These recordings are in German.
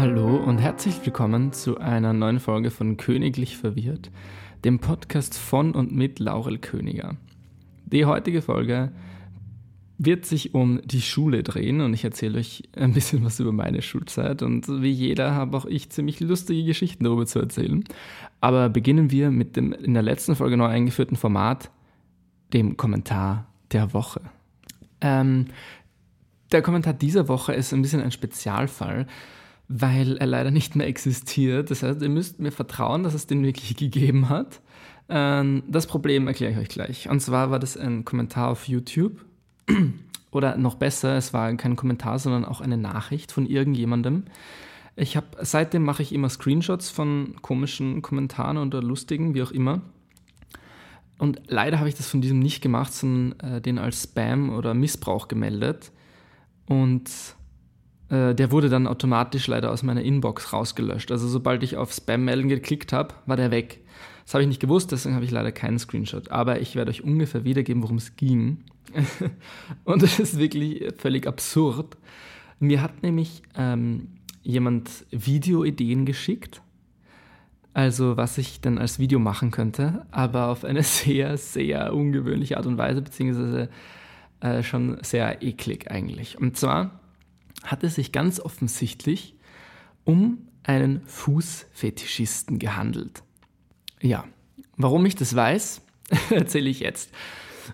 Hallo und herzlich willkommen zu einer neuen Folge von Königlich Verwirrt, dem Podcast von und mit Laurel Königer. Die heutige Folge wird sich um die Schule drehen und ich erzähle euch ein bisschen was über meine Schulzeit und wie jeder habe auch ich ziemlich lustige Geschichten darüber zu erzählen. Aber beginnen wir mit dem in der letzten Folge neu eingeführten Format, dem Kommentar der Woche. Ähm, der Kommentar dieser Woche ist ein bisschen ein Spezialfall, weil er leider nicht mehr existiert. Das heißt, ihr müsst mir vertrauen, dass es den wirklich gegeben hat. Ähm, das Problem erkläre ich euch gleich. Und zwar war das ein Kommentar auf YouTube. Oder noch besser, es war kein Kommentar, sondern auch eine Nachricht von irgendjemandem. Ich habe seitdem mache ich immer Screenshots von komischen Kommentaren oder lustigen, wie auch immer. Und leider habe ich das von diesem nicht gemacht, sondern äh, den als Spam oder Missbrauch gemeldet. Und äh, der wurde dann automatisch leider aus meiner Inbox rausgelöscht. Also sobald ich auf Spam-Melden geklickt habe, war der weg. Das habe ich nicht gewusst, deswegen habe ich leider keinen Screenshot. Aber ich werde euch ungefähr wiedergeben, worum es ging. Und es ist wirklich völlig absurd. Mir hat nämlich ähm, jemand Videoideen geschickt. Also was ich dann als Video machen könnte, aber auf eine sehr, sehr ungewöhnliche Art und Weise, beziehungsweise äh, schon sehr eklig eigentlich. Und zwar hat es sich ganz offensichtlich um einen Fußfetischisten gehandelt. Ja, warum ich das weiß, erzähle ich jetzt.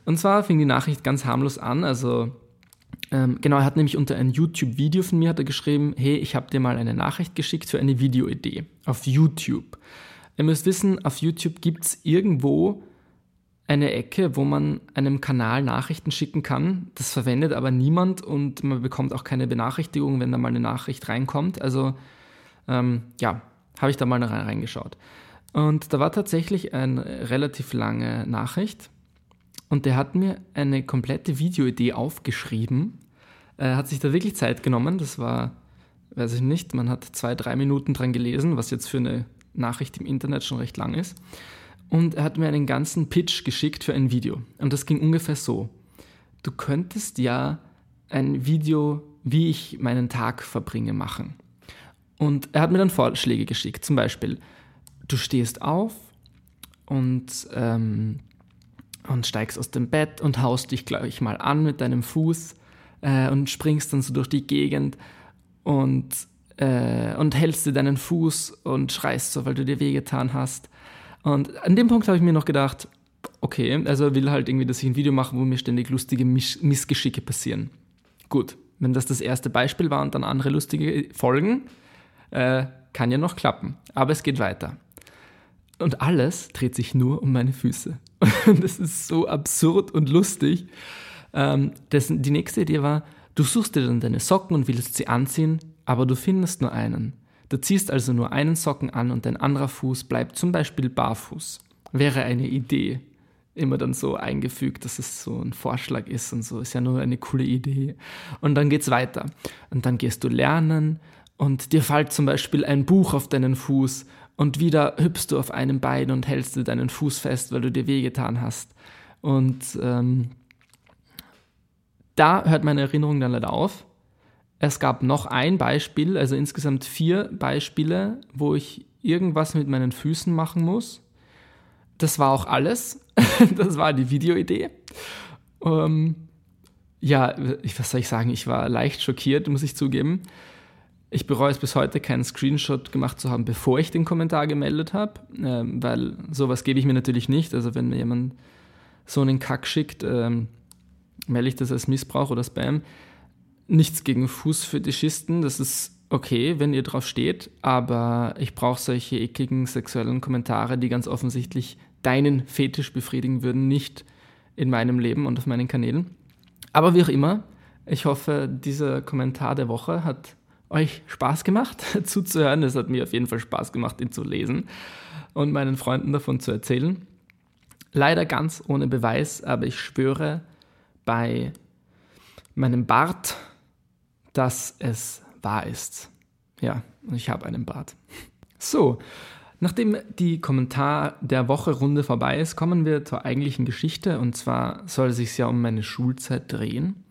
Und zwar fing die Nachricht ganz harmlos an. Also ähm, genau, er hat nämlich unter ein YouTube-Video von mir hat er geschrieben, hey, ich habe dir mal eine Nachricht geschickt für eine Videoidee auf YouTube. Ihr müsst wissen, auf YouTube gibt es irgendwo eine Ecke, wo man einem Kanal Nachrichten schicken kann. Das verwendet aber niemand und man bekommt auch keine Benachrichtigung, wenn da mal eine Nachricht reinkommt. Also ähm, ja, habe ich da mal reingeschaut. Und da war tatsächlich eine relativ lange Nachricht und der hat mir eine komplette Videoidee aufgeschrieben. Er hat sich da wirklich Zeit genommen. Das war, weiß ich nicht, man hat zwei, drei Minuten dran gelesen, was jetzt für eine Nachricht im Internet schon recht lang ist und er hat mir einen ganzen Pitch geschickt für ein Video. Und das ging ungefähr so. Du könntest ja ein Video, wie ich meinen Tag verbringe, machen. Und er hat mir dann Vorschläge geschickt. Zum Beispiel, du stehst auf und, ähm, und steigst aus dem Bett und haust dich gleich mal an mit deinem Fuß äh, und springst dann so durch die Gegend und, äh, und hältst dir deinen Fuß und schreist so, weil du dir wehgetan hast. Und an dem Punkt habe ich mir noch gedacht, okay, also er will halt irgendwie, dass ich ein Video mache, wo mir ständig lustige Miss Missgeschicke passieren. Gut, wenn das das erste Beispiel war und dann andere lustige folgen, äh, kann ja noch klappen. Aber es geht weiter. Und alles dreht sich nur um meine Füße. Und das ist so absurd und lustig. Ähm, das, die nächste Idee war, du suchst dir dann deine Socken und willst sie anziehen, aber du findest nur einen. Du ziehst also nur einen Socken an und dein anderer Fuß bleibt zum Beispiel barfuß. Wäre eine Idee. Immer dann so eingefügt, dass es so ein Vorschlag ist und so. Ist ja nur eine coole Idee. Und dann geht's weiter. Und dann gehst du lernen und dir fällt zum Beispiel ein Buch auf deinen Fuß und wieder hüpfst du auf einem Bein und hältst dir deinen Fuß fest, weil du dir wehgetan hast. Und ähm, da hört meine Erinnerung dann leider auf. Es gab noch ein Beispiel, also insgesamt vier Beispiele, wo ich irgendwas mit meinen Füßen machen muss. Das war auch alles. das war die Videoidee. Ähm, ja, was soll ich sagen? Ich war leicht schockiert, muss ich zugeben. Ich bereue es bis heute, keinen Screenshot gemacht zu haben, bevor ich den Kommentar gemeldet habe, ähm, weil sowas gebe ich mir natürlich nicht. Also wenn mir jemand so einen Kack schickt, ähm, melde ich das als Missbrauch oder Spam nichts gegen Fußfetischisten, das ist okay, wenn ihr drauf steht, aber ich brauche solche ekligen sexuellen Kommentare, die ganz offensichtlich deinen Fetisch befriedigen würden, nicht in meinem Leben und auf meinen Kanälen. Aber wie auch immer, ich hoffe, dieser Kommentar der Woche hat euch Spaß gemacht zuzuhören. Es hat mir auf jeden Fall Spaß gemacht, ihn zu lesen und meinen Freunden davon zu erzählen. Leider ganz ohne Beweis, aber ich schwöre bei meinem Bart dass es wahr ist. Ja, ich habe einen Bart. So, nachdem die Kommentar der Woche Runde vorbei ist, kommen wir zur eigentlichen Geschichte und zwar soll es sich ja um meine Schulzeit drehen.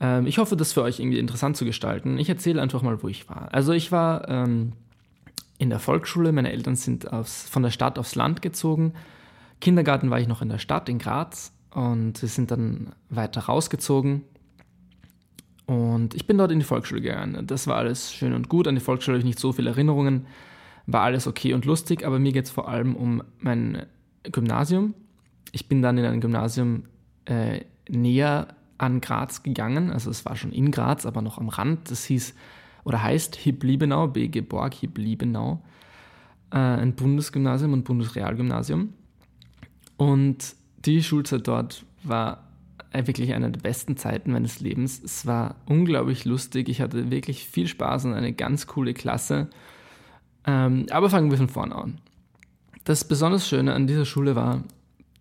Ähm, ich hoffe, das für euch irgendwie interessant zu gestalten. Ich erzähle einfach mal, wo ich war. Also ich war ähm, in der Volksschule, meine Eltern sind aufs, von der Stadt aufs Land gezogen. Kindergarten war ich noch in der Stadt in Graz und wir sind dann weiter rausgezogen. Und ich bin dort in die Volksschule gegangen. Das war alles schön und gut. An die Volksschule habe ich nicht so viele Erinnerungen. War alles okay und lustig, aber mir geht es vor allem um mein Gymnasium. Ich bin dann in ein Gymnasium äh, näher an Graz gegangen. Also es war schon in Graz, aber noch am Rand. Das hieß oder heißt Hib-Liebenau, BG Borg Hib-Liebenau. Äh, ein Bundesgymnasium und Bundesrealgymnasium. Und die Schulzeit dort war wirklich eine der besten Zeiten meines Lebens. Es war unglaublich lustig. Ich hatte wirklich viel Spaß und eine ganz coole Klasse. Ähm, aber fangen wir von vorne an. Das besonders Schöne an dieser Schule war,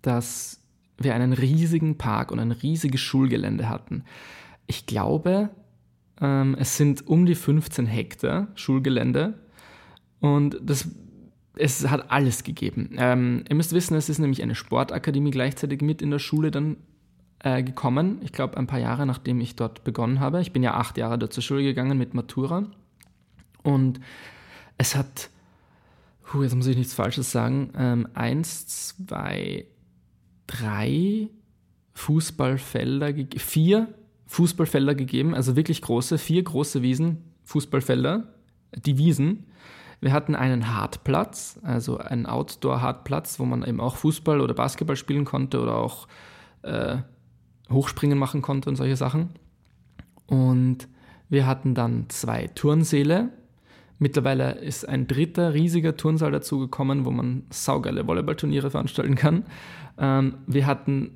dass wir einen riesigen Park und ein riesiges Schulgelände hatten. Ich glaube, ähm, es sind um die 15 Hektar Schulgelände und das, es hat alles gegeben. Ähm, ihr müsst wissen, es ist nämlich eine Sportakademie gleichzeitig mit in der Schule dann äh, gekommen. Ich glaube, ein paar Jahre nachdem ich dort begonnen habe. Ich bin ja acht Jahre dort zur Schule gegangen mit Matura und es hat, hu, jetzt muss ich nichts Falsches sagen, ähm, eins, zwei, drei Fußballfelder, vier Fußballfelder gegeben, also wirklich große, vier große Wiesen, Fußballfelder, die Wiesen. Wir hatten einen Hartplatz, also einen Outdoor-Hartplatz, wo man eben auch Fußball oder Basketball spielen konnte oder auch äh, Hochspringen machen konnte und solche Sachen. Und wir hatten dann zwei Turnsäle. Mittlerweile ist ein dritter riesiger Turnsaal dazugekommen, wo man saugeile Volleyballturniere veranstalten kann. Ähm, wir hatten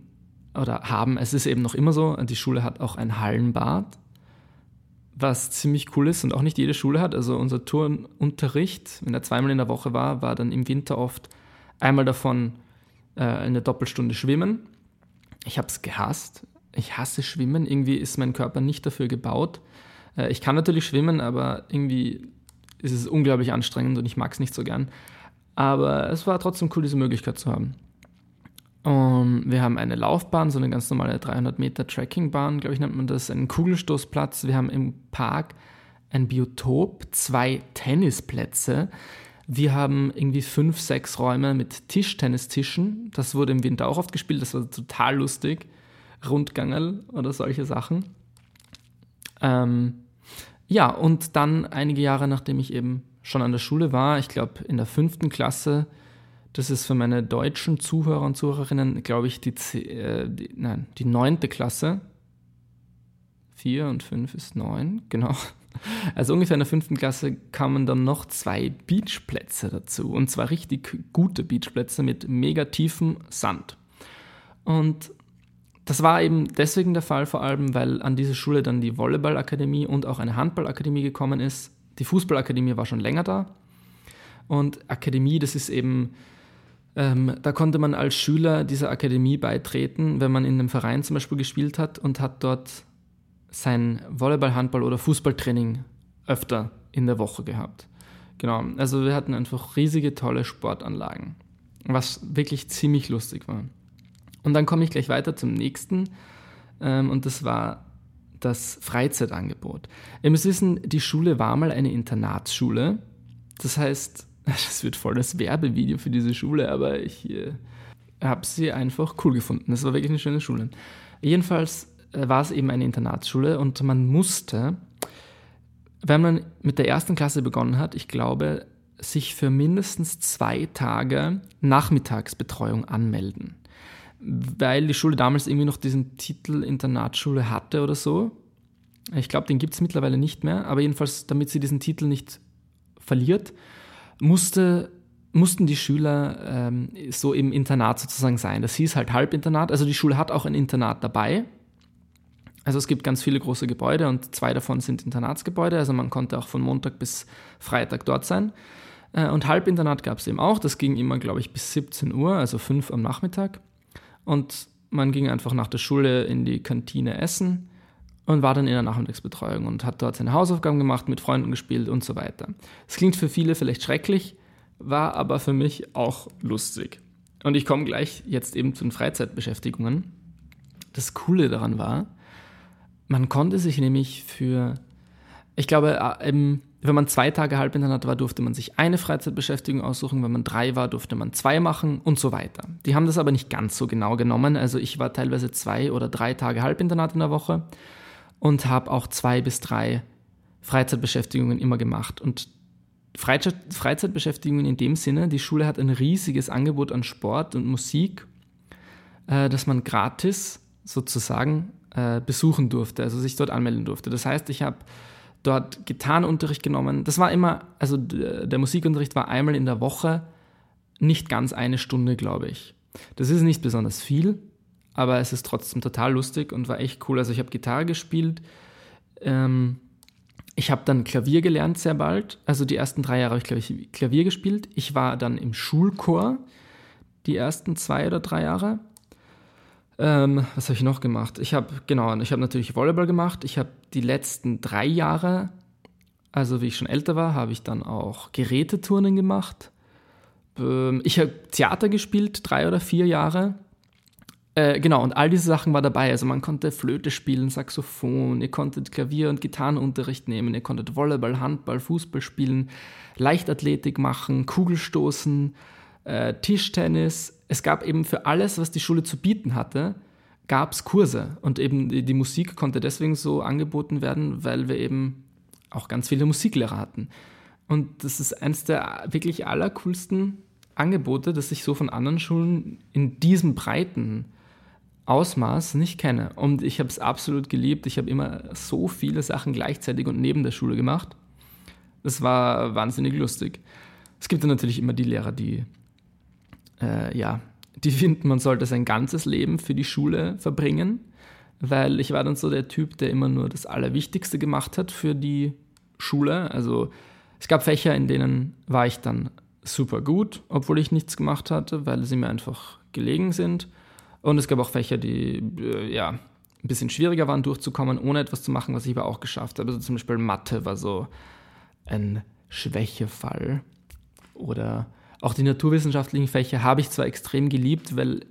oder haben, es ist eben noch immer so, die Schule hat auch ein Hallenbad, was ziemlich cool ist und auch nicht jede Schule hat. Also unser Turnunterricht, wenn er zweimal in der Woche war, war dann im Winter oft einmal davon äh, eine Doppelstunde Schwimmen. Ich habe es gehasst. Ich hasse Schwimmen. Irgendwie ist mein Körper nicht dafür gebaut. Äh, ich kann natürlich schwimmen, aber irgendwie ist es unglaublich anstrengend und ich mag es nicht so gern. Aber es war trotzdem cool, diese Möglichkeit zu haben. Und wir haben eine Laufbahn, so eine ganz normale 300 Meter Trekkingbahn, glaube ich, nennt man das, einen Kugelstoßplatz. Wir haben im Park ein Biotop, zwei Tennisplätze. Wir haben irgendwie fünf, tennistischen Räume mit Tischtennistischen. Das wurde im Winter auch oft gespielt, das war total lustig. Rundgangel oder solche Sachen. Ähm, ja, und dann einige Jahre, nachdem ich eben schon an der Schule war, ich glaube in der fünften Klasse, das ist für meine deutschen Zuhörer und Zuhörerinnen, glaube ich, die, äh, die, nein, die neunte Klasse. Vier und fünf ist neun, genau. Also ungefähr in der fünften Klasse kamen dann noch zwei Beachplätze dazu. Und zwar richtig gute Beachplätze mit mega tiefem Sand. Und das war eben deswegen der Fall, vor allem, weil an diese Schule dann die Volleyballakademie und auch eine Handballakademie gekommen ist. Die Fußballakademie war schon länger da. Und Akademie, das ist eben ähm, da konnte man als Schüler dieser Akademie beitreten, wenn man in einem Verein zum Beispiel gespielt hat und hat dort sein Volleyball, Handball oder Fußballtraining öfter in der Woche gehabt. Genau, also wir hatten einfach riesige, tolle Sportanlagen, was wirklich ziemlich lustig war. Und dann komme ich gleich weiter zum nächsten ähm, und das war das Freizeitangebot. Ihr müsst wissen, die Schule war mal eine Internatsschule. Das heißt, Das wird voll das Werbevideo für diese Schule, aber ich äh, habe sie einfach cool gefunden. Das war wirklich eine schöne Schule. Jedenfalls war es eben eine Internatsschule und man musste, wenn man mit der ersten Klasse begonnen hat, ich glaube, sich für mindestens zwei Tage Nachmittagsbetreuung anmelden. Weil die Schule damals irgendwie noch diesen Titel Internatsschule hatte oder so. Ich glaube, den gibt es mittlerweile nicht mehr, aber jedenfalls, damit sie diesen Titel nicht verliert, musste, mussten die Schüler ähm, so im Internat sozusagen sein. Das hieß halt Halbinternat. Also die Schule hat auch ein Internat dabei. Also es gibt ganz viele große Gebäude und zwei davon sind Internatsgebäude. Also man konnte auch von Montag bis Freitag dort sein. Äh, und Halbinternat gab es eben auch. Das ging immer, glaube ich, bis 17 Uhr, also 5 am Nachmittag. Und man ging einfach nach der Schule in die Kantine essen und war dann in der Nachmittagsbetreuung und hat dort seine Hausaufgaben gemacht, mit Freunden gespielt und so weiter. Es klingt für viele vielleicht schrecklich, war aber für mich auch lustig. Und ich komme gleich jetzt eben zu den Freizeitbeschäftigungen. Das Coole daran war, man konnte sich nämlich für, ich glaube, äh, wenn man zwei Tage Halbinternat war, durfte man sich eine Freizeitbeschäftigung aussuchen. Wenn man drei war, durfte man zwei machen und so weiter. Die haben das aber nicht ganz so genau genommen. Also ich war teilweise zwei oder drei Tage Halbinternat in der Woche und habe auch zwei bis drei Freizeitbeschäftigungen immer gemacht. Und Freizeit, Freizeitbeschäftigungen in dem Sinne, die Schule hat ein riesiges Angebot an Sport und Musik, äh, das man gratis sozusagen äh, besuchen durfte, also sich dort anmelden durfte. Das heißt, ich habe dort Gitarrenunterricht genommen. Das war immer, also der Musikunterricht war einmal in der Woche, nicht ganz eine Stunde, glaube ich. Das ist nicht besonders viel, aber es ist trotzdem total lustig und war echt cool. Also ich habe Gitarre gespielt. Ähm, ich habe dann Klavier gelernt sehr bald. Also die ersten drei Jahre habe ich, glaube ich, Klavier gespielt. Ich war dann im Schulchor die ersten zwei oder drei Jahre. Ähm, was habe ich noch gemacht? Ich habe, genau, ich habe natürlich Volleyball gemacht. Ich habe die letzten drei Jahre, also wie ich schon älter war, habe ich dann auch Geräteturnen gemacht. Ähm, ich habe Theater gespielt, drei oder vier Jahre. Äh, genau, und all diese Sachen war dabei. Also man konnte Flöte spielen, Saxophon, ihr konntet Klavier- und Gitarrenunterricht nehmen, ihr konntet Volleyball, Handball, Fußball spielen, Leichtathletik machen, Kugelstoßen, äh, Tischtennis, es gab eben für alles, was die Schule zu bieten hatte, gab es Kurse. Und eben die, die, Musik konnte deswegen so angeboten werden, weil wir eben auch ganz viele Musiklehrer hatten. Und das ist eines der wirklich allercoolsten Angebote, das ich so von anderen Schulen in diesem breiten Ausmaß nicht kenne. Und ich habe es absolut geliebt. Ich habe immer so viele Sachen gleichzeitig und neben der Schule gemacht. Das war wahnsinnig lustig. Es gibt dann natürlich immer die Lehrer, die äh, ja, die finden, man sollte sein ganzes Leben für die Schule verbringen, weil ich war dann so der Typ, der immer nur das Allerwichtigste gemacht hat für die Schule. Also es gab Fächer, in denen war ich dann super gut, obwohl ich nichts gemacht hatte, weil sie mir einfach gelegen sind. Und es gab auch Fächer, die äh, ja ein bisschen schwieriger waren durchzukommen, ohne etwas zu machen, was ich aber auch geschafft habe. Also zum Beispiel Mathe war so ein Schwächefall. Oder auch die naturwissenschaftlichen Fächer habe ich zwar extrem geliebt, weil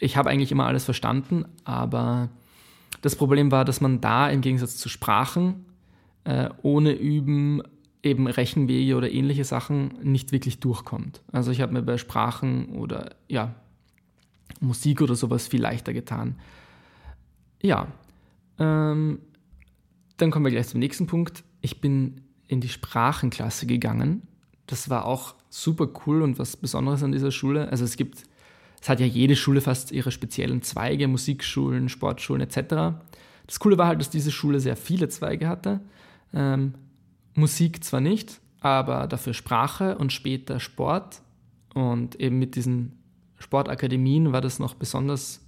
ich habe eigentlich immer alles verstanden, aber das Problem war, dass man da im Gegensatz zu Sprachen äh, ohne Üben eben Rechenwege oder ähnliche Sachen nicht wirklich durchkommt. Also ich habe mir bei Sprachen oder ja, Musik oder sowas viel leichter getan. Ja, ähm, dann kommen wir gleich zum nächsten Punkt. Ich bin in die Sprachenklasse gegangen. Das war auch super cool und was Besonderes an dieser Schule. Also es gibt, es hat ja jede Schule fast ihre speziellen Zweige, Musikschulen, Sportschulen etc. Das Coole war halt, dass diese Schule sehr viele Zweige hatte. Ähm, Musik zwar nicht, aber dafür Sprache und später Sport. Und eben mit diesen Sportakademien war das noch besonders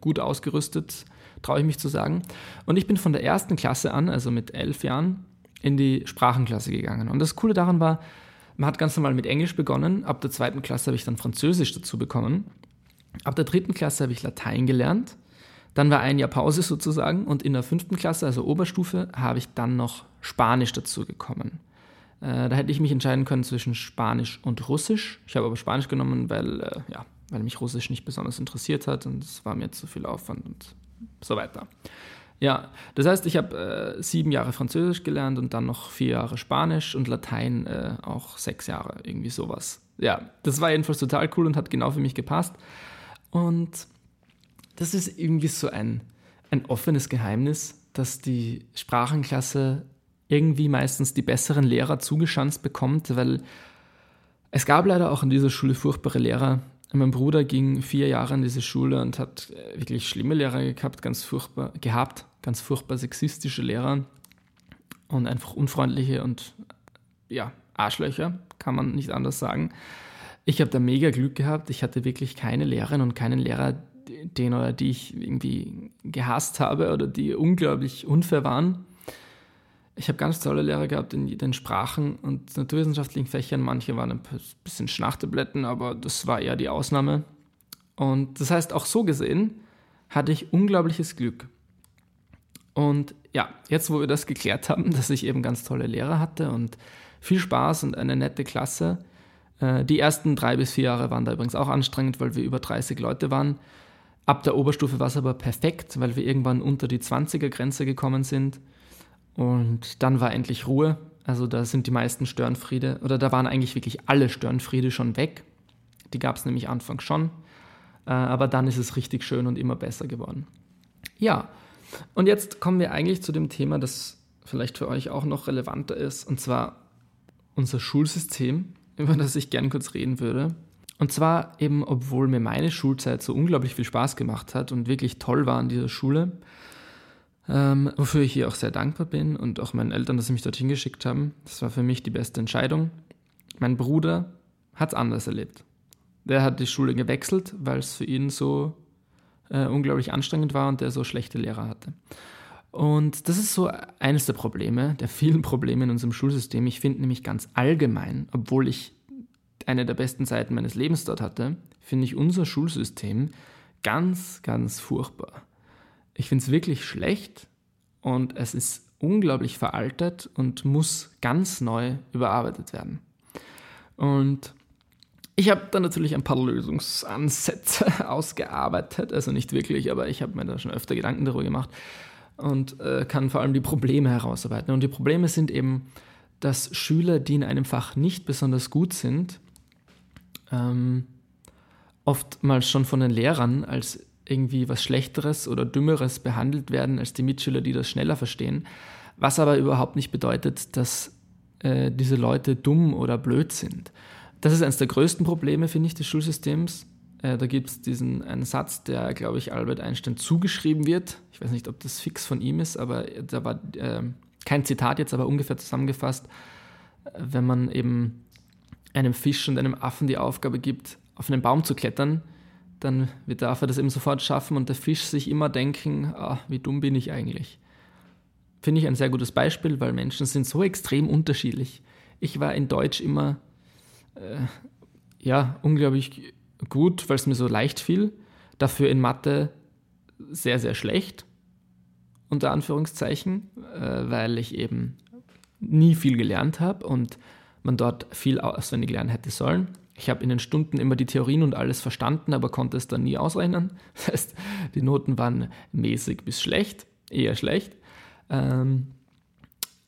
gut ausgerüstet, traue ich mich zu sagen. Und ich bin von der ersten Klasse an, also mit elf Jahren, in die Sprachenklasse gegangen. Und das Coole daran war, man hat ganz normal mit Englisch begonnen. Ab der zweiten Klasse habe ich dann Französisch dazu bekommen. Ab der dritten Klasse habe ich Latein gelernt. Dann war ein Jahr Pause sozusagen. Und in der fünften Klasse, also Oberstufe, habe ich dann noch Spanisch dazu bekommen. Äh, da hätte ich mich entscheiden können zwischen Spanisch und Russisch. Ich habe aber Spanisch genommen, weil, äh, ja, weil mich Russisch nicht besonders interessiert hat und es war mir zu viel Aufwand und so weiter. Ja, das heißt, ich habe äh, sieben Jahre Französisch gelernt und dann noch vier Jahre Spanisch und Latein äh, auch sechs Jahre, irgendwie sowas. Ja, das war jedenfalls total cool und hat genau für mich gepasst. Und das ist irgendwie so ein, ein offenes Geheimnis, dass die Sprachenklasse irgendwie meistens die besseren Lehrer zugeschanzt bekommt, weil es gab leider auch in dieser Schule furchtbare Lehrer, mein Bruder ging vier Jahre in diese Schule und hat äh, wirklich schlimme Lehrer gehabt, ganz furchtbar gehabt, ganz furchtbar sexistische Lehrer und einfach unfreundliche und ja, Arschlöcher, kann man nicht anders sagen. Ich habe da mega Glück gehabt. Ich hatte wirklich keine Lehrerin und keinen Lehrer, den oder die ich irgendwie gehasst habe oder die unglaublich unfair waren ich habe ganz tolle Lehrer gehabt in den Sprachen und naturwissenschaftlichen Fächern. Manche waren ein bisschen Schnachtabletten, aber das war eher die Ausnahme. Und das heißt, auch so gesehen hatte ich unglaubliches Glück. Und ja, jetzt wo wir das geklärt haben, dass ich eben ganz tolle Lehrer hatte und viel Spaß und eine nette Klasse. Äh, die ersten drei bis vier Jahre waren da übrigens auch anstrengend, weil wir über 30 Leute waren. Ab der Oberstufe war es aber perfekt, weil wir irgendwann unter die 20er-Grenze gekommen sind. Und dann war endlich Ruhe. Also da sind die meisten Störenfriede, oder da waren eigentlich wirklich alle Störenfriede schon weg. Die gab es nämlich anfangs schon. Äh, aber dann ist es richtig schön und immer besser geworden. Ja, und jetzt kommen wir eigentlich zu dem Thema, das vielleicht für euch auch noch relevanter ist, und zwar unser Schulsystem, über das ich gern kurz reden würde. Und zwar eben, obwohl mir meine Schulzeit so unglaublich viel Spaß gemacht hat und wirklich toll war an dieser Schule, ähm, wofür ich hier auch sehr dankbar bin und auch meinen Eltern, dass sie mich dorthin geschickt haben. Das war für mich die beste Entscheidung. Mein Bruder hat es anders erlebt. Der hat die Schule gewechselt, weil es für ihn so äh, unglaublich anstrengend war und der so schlechte Lehrer hatte. Und das ist so eines der Probleme, der vielen Probleme in unserem Schulsystem. Ich finde nämlich ganz allgemein, obwohl ich eine der besten Zeiten meines Lebens dort hatte, finde ich unser Schulsystem ganz, ganz furchtbar. Ich finde es wirklich schlecht und es ist unglaublich veraltet und muss ganz neu überarbeitet werden. Und ich habe da natürlich ein paar Lösungsansätze ausgearbeitet, also nicht wirklich, aber ich habe mir da schon öfter Gedanken darüber gemacht und äh, kann vor allem die Probleme herausarbeiten. Und die Probleme sind eben, dass Schüler, die in einem Fach nicht besonders gut sind, ähm, oftmals schon von den Lehrern als irgendwie was Schlechteres oder Dümmeres behandelt werden als die Mitschüler, die das schneller verstehen. Was aber überhaupt nicht bedeutet, dass äh, diese Leute dumm oder blöd sind. Das ist eines der größten Probleme, finde ich, des Schulsystems. Äh, da gibt es diesen einen Satz, der, glaube ich, Albert Einstein zugeschrieben wird. Ich weiß nicht, ob das fix von ihm ist, aber da war äh, kein Zitat jetzt, aber ungefähr zusammengefasst, wenn man eben einem Fisch und einem Affen die Aufgabe gibt, auf einen Baum zu klettern, dann wird der Affe das eben sofort schaffen und der Fisch sich immer denken, ah, wie dumm bin ich eigentlich. Finde ich ein sehr gutes Beispiel, weil Menschen sind so extrem unterschiedlich. Ich war in Deutsch immer äh, ja, unglaublich gut, weil es mir so leicht fiel. Dafür in Mathe sehr, sehr schlecht, unter Anführungszeichen, äh, weil ich eben nie viel gelernt habe und man dort viel auswendig lernen hätte sollen. Ich habe in den Stunden immer die Theorien und alles verstanden, aber konnte es dann nie ausrechnen. Das heißt, die Noten waren mäßig bis schlecht, eher schlecht. Ähm,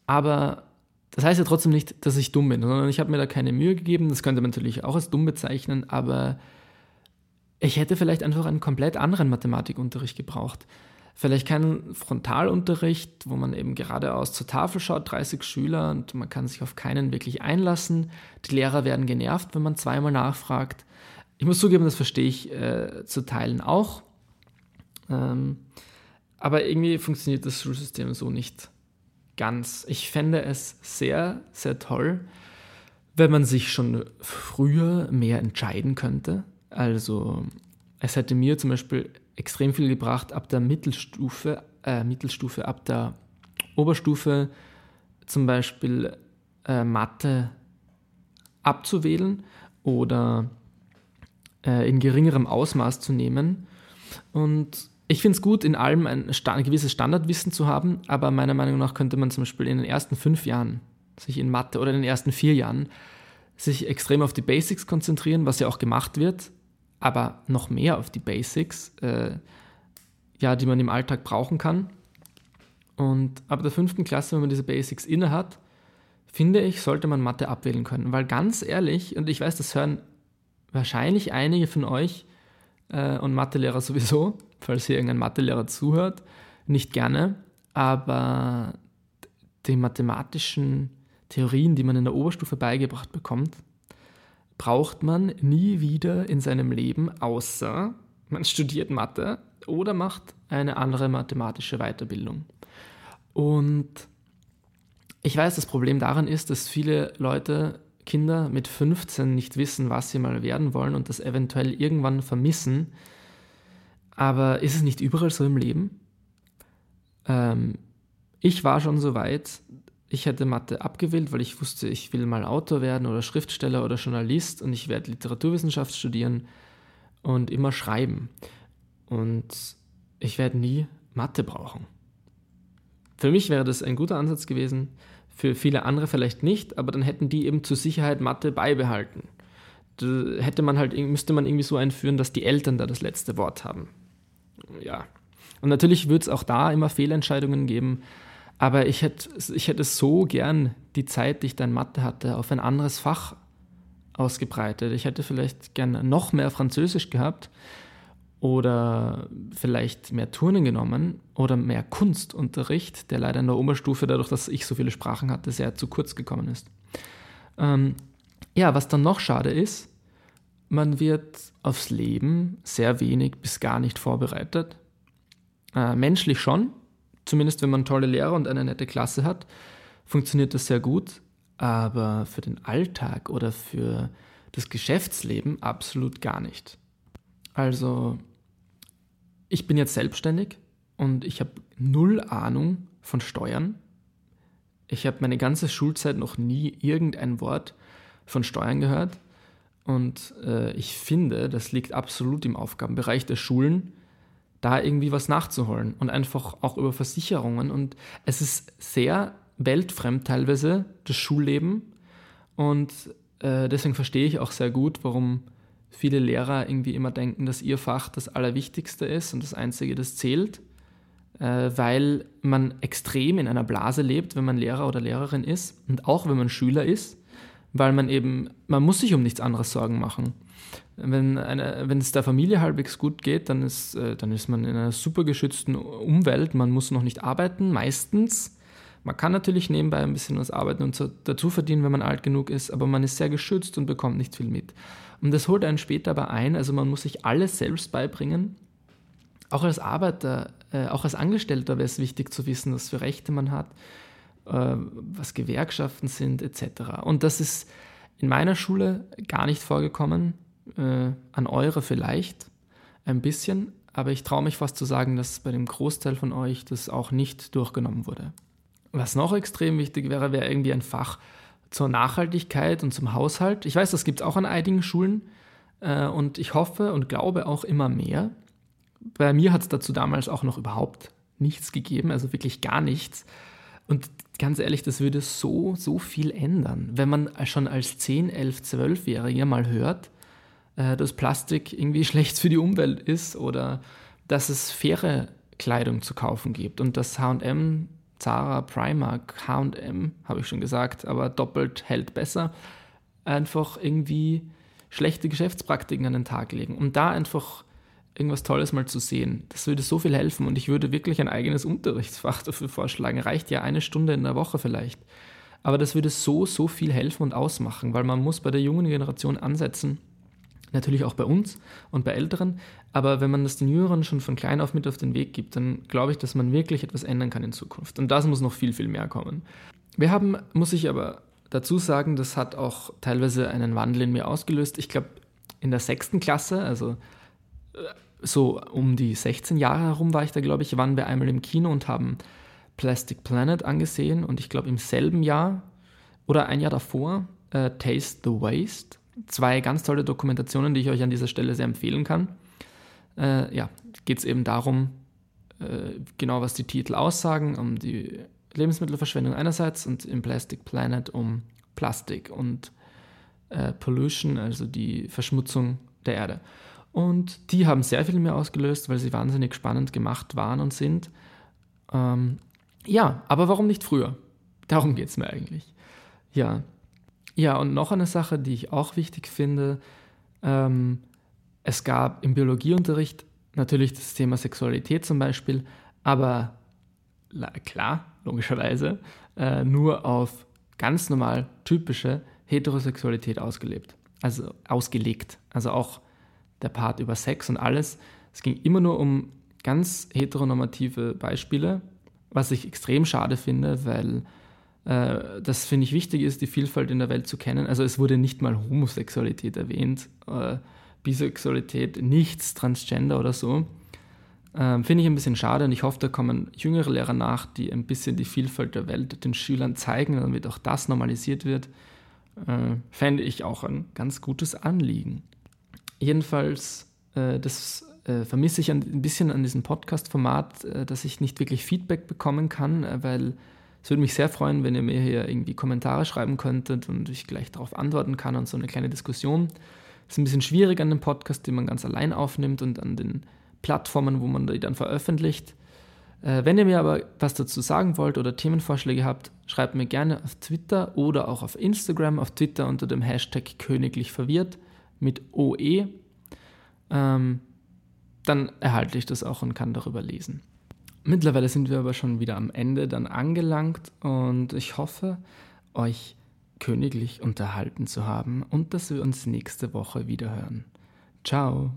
aber das heißt ja trotzdem nicht, dass ich dumm bin, sondern ich habe mir da keine Mühe gegeben. Das könnte man natürlich auch als dumm bezeichnen, aber ich hätte vielleicht einfach einen komplett anderen Mathematikunterricht gebraucht. Vielleicht keinen Frontalunterricht, wo man eben geradeaus zur Tafel schaut, 30 Schüler und man kann sich auf keinen wirklich einlassen. Die Lehrer werden genervt, wenn man zweimal nachfragt. Ich muss zugeben, das verstehe ich äh, zu Teilen auch. Ähm, aber irgendwie funktioniert das Schulsystem so nicht ganz. Ich fände es sehr, sehr toll, wenn man sich schon früher mehr entscheiden könnte. Also es hätte mir zum Beispiel extrem viel gebracht, ab der Mittelstufe, äh, Mittelstufe, ab der Oberstufe zum Beispiel äh, Mathe abzuwählen oder äh, in geringerem Ausmaß zu nehmen. Und ich finde es gut, in allem ein, ein, gewisses Standardwissen zu haben, aber meiner Meinung nach könnte man zum Beispiel in den ersten fünf Jahren sich in Mathe oder in den ersten vier Jahren sich extrem auf die Basics konzentrieren, was ja auch gemacht wird, aber noch mehr auf die Basics, äh, ja, die man im Alltag brauchen kann. Und ab der fünften Klasse, wenn man diese Basics inne hat, finde ich, sollte man Mathe abwählen können. Weil ganz ehrlich, und ich weiß, das hören wahrscheinlich einige von euch äh, und Mathelehrer sowieso, falls hier irgendein Mathelehrer zuhört, nicht gerne, aber die mathematischen Theorien, die man in der Oberstufe beigebracht bekommt, braucht man nie wieder in seinem Leben, außer man studiert Mathe oder macht eine andere mathematische Weiterbildung. Und ich weiß, das Problem daran ist, dass viele Leute, Kinder mit 15 nicht wissen, was sie mal werden wollen und das eventuell irgendwann vermissen, aber ist es nicht überall so im Leben? Ähm, ich war schon so weit, ich hätte Mathe abgewählt, weil ich wusste, ich will mal Autor werden oder Schriftsteller oder Journalist und ich werde Literaturwissenschaft studieren und immer schreiben. Und ich werde nie Mathe brauchen. Für mich wäre das ein guter Ansatz gewesen, für viele andere vielleicht nicht, aber dann hätten die eben zur Sicherheit Mathe beibehalten. Da hätte man halt, müsste man irgendwie so einführen, dass die Eltern da das letzte Wort haben. ja. Und natürlich wird es auch da immer Fehlentscheidungen geben, aber ich hätte, ich hätte so gern die Zeit, die ich dann Mathe hatte, auf ein anderes Fach ausgebreitet. Ich hätte vielleicht gern noch mehr Französisch gehabt oder vielleicht mehr Turnen genommen oder mehr Kunstunterricht, der leider in der Oberstufe, dadurch, dass ich so viele Sprachen hatte, sehr zu kurz gekommen ist. Ähm, ja, was dann noch schade ist, man wird aufs Leben sehr wenig bis gar nicht vorbereitet. Äh, menschlich schon, zumindest wenn man tolle Lehrer und eine nette Klasse hat, funktioniert das sehr gut, aber für den Alltag oder für das Geschäftsleben absolut gar nicht. Also, ich bin jetzt selbstständig und ich habe null Ahnung von Steuern. Ich habe meine ganze Schulzeit noch nie irgendein Wort von Steuern gehört. Und äh, ich finde, das liegt absolut im Aufgabenbereich der Schulen, da irgendwie was nachzuholen und einfach auch über Versicherungen. Und es ist sehr weltfremd teilweise, das Schulleben. Und äh, deswegen verstehe ich auch sehr gut, warum viele Lehrer irgendwie immer denken, dass ihr Fach das Allerwichtigste ist und das Einzige, das zählt, äh, weil man extrem in einer Blase lebt, wenn man Lehrer oder Lehrerin ist und auch wenn man Schüler ist weil man eben, man muss sich um nichts anderes Sorgen machen. Wenn, eine, wenn es der Familie halbwegs gut geht, dann ist, äh, dann ist man in einer super geschützten Umwelt. Man muss noch nicht arbeiten, meistens. Man kann natürlich nebenbei ein bisschen was arbeiten und so dazu verdienen, wenn man alt genug ist, aber man ist sehr geschützt und bekommt nicht viel mit. Und das holt einen später aber ein, also man muss sich alles selbst beibringen. Auch als Arbeiter, äh, auch als Angestellter wäre es wichtig zu wissen, was für Rechte man hat, äh, was Gewerkschaften sind etc. Und das ist in meiner Schule gar nicht vorgekommen, äh, an eurer vielleicht ein bisschen, aber ich traue mich fast zu sagen, dass bei dem Großteil von euch das auch nicht durchgenommen wurde. Was noch extrem wichtig wäre, wäre irgendwie ein Fach zur Nachhaltigkeit und zum Haushalt. Ich weiß, das gibt es auch an einigen Schulen äh, und ich hoffe und glaube auch immer mehr. Bei mir hat es dazu damals auch noch überhaupt nichts gegeben, also wirklich gar nichts. Und ganz ehrlich, das würde so, so viel ändern, wenn man schon als 10, 11, 12-Jähriger mal hört, äh, dass Plastik irgendwie schlecht für die Umwelt ist oder dass es faire Kleidung zu kaufen gibt und dass HM, Zara, Primark, HM, habe ich schon gesagt, aber doppelt hält besser, einfach irgendwie schlechte Geschäftspraktiken an den Tag legen. Und da einfach irgendwas Tolles mal zu sehen. Das würde so viel helfen und ich würde wirklich ein eigenes Unterrichtsfach dafür vorschlagen. Reicht ja eine Stunde in der Woche vielleicht. Aber das würde so, so viel helfen und ausmachen, weil man muss bei der jungen Generation ansetzen, natürlich auch bei uns und bei Älteren, aber wenn man das den Jüngeren schon von klein auf mit auf den Weg gibt, dann glaube ich, dass man wirklich etwas ändern kann in Zukunft. Und das muss noch viel, viel mehr kommen. Wir haben, muss ich aber dazu sagen, das hat auch teilweise einen Wandel in mir ausgelöst. Ich glaube, in der sechsten Klasse, also so um die 16 Jahre herum war ich da, glaube ich, waren wir einmal im Kino und haben Plastic Planet angesehen und ich glaube im selben Jahr oder ein Jahr davor äh, Taste the Waste. Zwei ganz tolle Dokumentationen, die ich euch an dieser Stelle sehr empfehlen kann. Äh, ja, geht es eben darum, äh, genau was die Titel aussagen, um die Lebensmittelverschwendung einerseits und im Plastic Planet um Plastik und äh, Pollution, also die Verschmutzung der Erde. Und die haben sehr viel mehr ausgelöst, weil sie wahnsinnig spannend gemacht waren und sind. Ähm, ja, aber warum nicht früher? Darum geht es mir eigentlich. Ja. Ja, und noch eine Sache, die ich auch wichtig finde. Ähm, es gab im Biologieunterricht natürlich das Thema Sexualität zum Beispiel, aber klar, logischerweise, äh, nur auf ganz normal typische Heterosexualität ausgelebt. Also ausgelegt. Also auch der Part über Sex und alles. Es ging immer nur um ganz heteronormative Beispiele, was ich extrem schade finde, weil äh, das finde ich wichtig ist, die Vielfalt in der Welt zu kennen. Also es wurde nicht mal Homosexualität erwähnt, äh, Bisexualität, nichts, Transgender oder so. Äh, finde ich ein bisschen schade und ich hoffe, da kommen jüngere Lehrer nach, die ein bisschen die Vielfalt der Welt den Schülern zeigen, damit auch das normalisiert wird. Äh, fände ich auch ein ganz gutes Anliegen. Jedenfalls, äh, das äh, vermisse ich ein, ein, bisschen an diesem Podcast-Format, äh, dass ich nicht wirklich Feedback bekommen kann, äh, weil es würde mich sehr freuen, wenn ihr mir hier irgendwie Kommentare schreiben könntet und ich gleich darauf antworten kann und so eine kleine Diskussion. Es ist ein bisschen schwierig an dem Podcast, den man ganz allein aufnimmt und an den Plattformen, wo man die dann veröffentlicht. Äh, wenn ihr mir aber was dazu sagen wollt oder Themenvorschläge habt, schreibt mir gerne auf Twitter oder auch auf Instagram, auf Twitter unter dem Hashtag königlich verwirrt mit OE. Ähm, dann erhalte ich das auch und kann darüber lesen. Mittlerweile sind wir aber schon wieder am Ende dann angelangt und ich hoffe, euch königlich unterhalten zu haben und dass wir uns nächste Woche wieder hören. Ciao!